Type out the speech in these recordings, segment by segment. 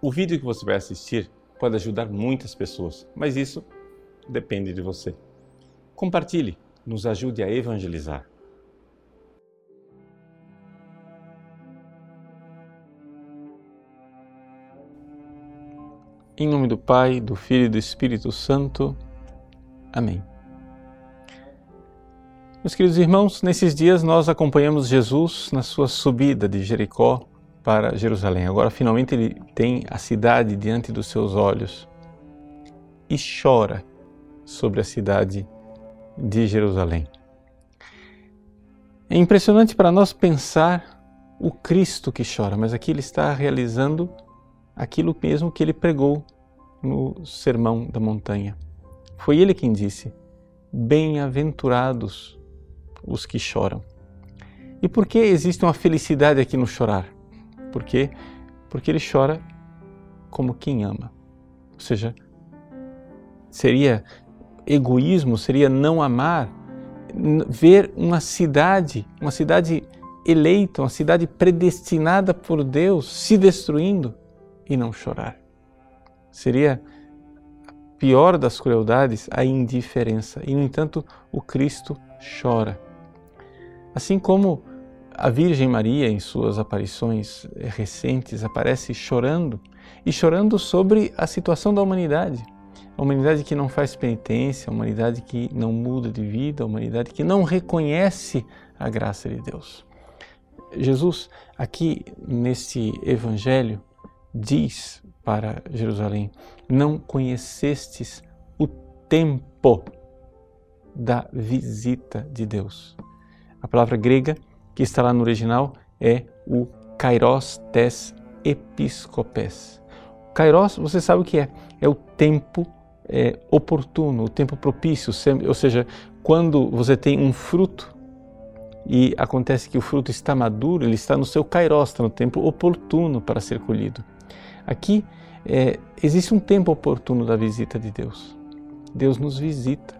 O vídeo que você vai assistir pode ajudar muitas pessoas, mas isso depende de você. Compartilhe, nos ajude a evangelizar. Em nome do Pai, do Filho e do Espírito Santo. Amém. Meus queridos irmãos, nesses dias nós acompanhamos Jesus na sua subida de Jericó para Jerusalém. Agora, finalmente, ele tem a cidade diante dos seus olhos e chora sobre a cidade de Jerusalém. É impressionante para nós pensar o Cristo que chora, mas aqui ele está realizando aquilo mesmo que ele pregou no Sermão da Montanha. Foi ele quem disse: Bem-aventurados os que choram. E por que existe uma felicidade aqui no chorar? Por quê? Porque ele chora como quem ama. Ou seja, seria egoísmo, seria não amar, ver uma cidade, uma cidade eleita, uma cidade predestinada por Deus se destruindo e não chorar. Seria a pior das crueldades a indiferença. E, no entanto, o Cristo chora. Assim como a Virgem Maria, em suas aparições recentes, aparece chorando e chorando sobre a situação da humanidade. A humanidade que não faz penitência, a humanidade que não muda de vida, a humanidade que não reconhece a graça de Deus. Jesus, aqui nesse evangelho, diz para Jerusalém: Não conhecestes o tempo da visita de Deus. A palavra grega que está lá no original é o kairos tes episcopes. Kairos, você sabe o que é? É o tempo é, oportuno, o tempo propício, ou seja, quando você tem um fruto e acontece que o fruto está maduro, ele está no seu kairos, está no tempo oportuno para ser colhido. Aqui é, existe um tempo oportuno da visita de Deus. Deus nos visita.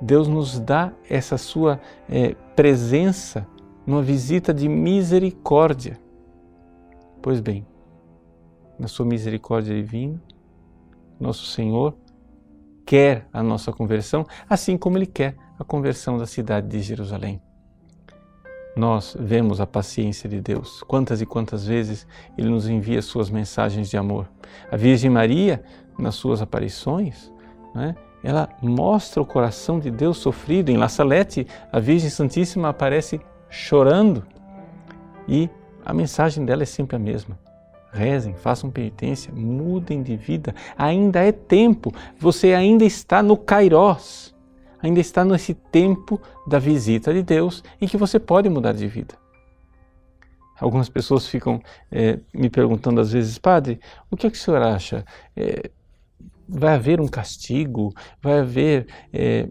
Deus nos dá essa sua é, presença numa visita de misericórdia. Pois bem, na sua misericórdia divina, nosso Senhor quer a nossa conversão, assim como Ele quer a conversão da cidade de Jerusalém. Nós vemos a paciência de Deus. Quantas e quantas vezes Ele nos envia suas mensagens de amor. A Virgem Maria, nas suas aparições, né, ela mostra o coração de Deus sofrido. Em La Salette, a Virgem Santíssima aparece chorando. E a mensagem dela é sempre a mesma. Rezem, façam penitência, mudem de vida. Ainda é tempo, você ainda está no Kairós, ainda está nesse tempo da visita de Deus em que você pode mudar de vida. Algumas pessoas ficam é, me perguntando às vezes, Padre, o que, é que o senhor acha? É, vai haver um castigo? Vai haver é,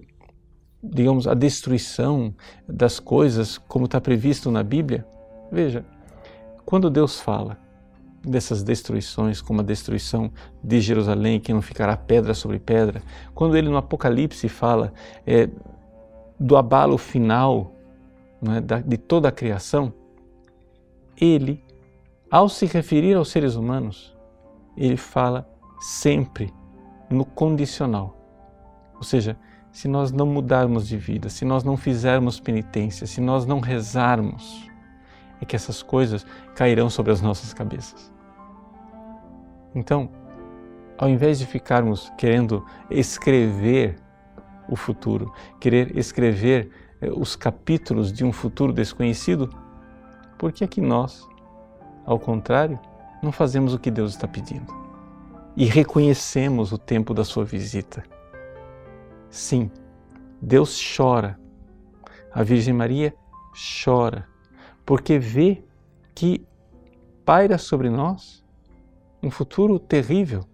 digamos, a destruição das coisas como está previsto na Bíblia? Veja, quando Deus fala dessas destruições, como a destruição de Jerusalém, que não ficará pedra sobre pedra, quando ele no Apocalipse fala é, do abalo final é, de toda a criação, ele, ao se referir aos seres humanos, ele fala sempre no condicional. Ou seja, se nós não mudarmos de vida, se nós não fizermos penitência, se nós não rezarmos, é que essas coisas cairão sobre as nossas cabeças. Então, ao invés de ficarmos querendo escrever o futuro, querer escrever eh, os capítulos de um futuro desconhecido, por que é que nós, ao contrário, não fazemos o que Deus está pedindo e reconhecemos o tempo da sua visita? Sim, Deus chora. A Virgem Maria chora, porque vê que paira sobre nós um futuro terrível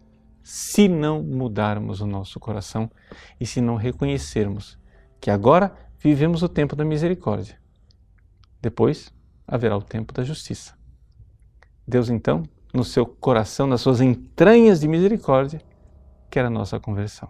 se não mudarmos o nosso coração e se não reconhecermos que agora vivemos o tempo da misericórdia. Depois haverá o tempo da justiça. Deus, então, no seu coração, nas suas entranhas de misericórdia, quer a nossa conversão.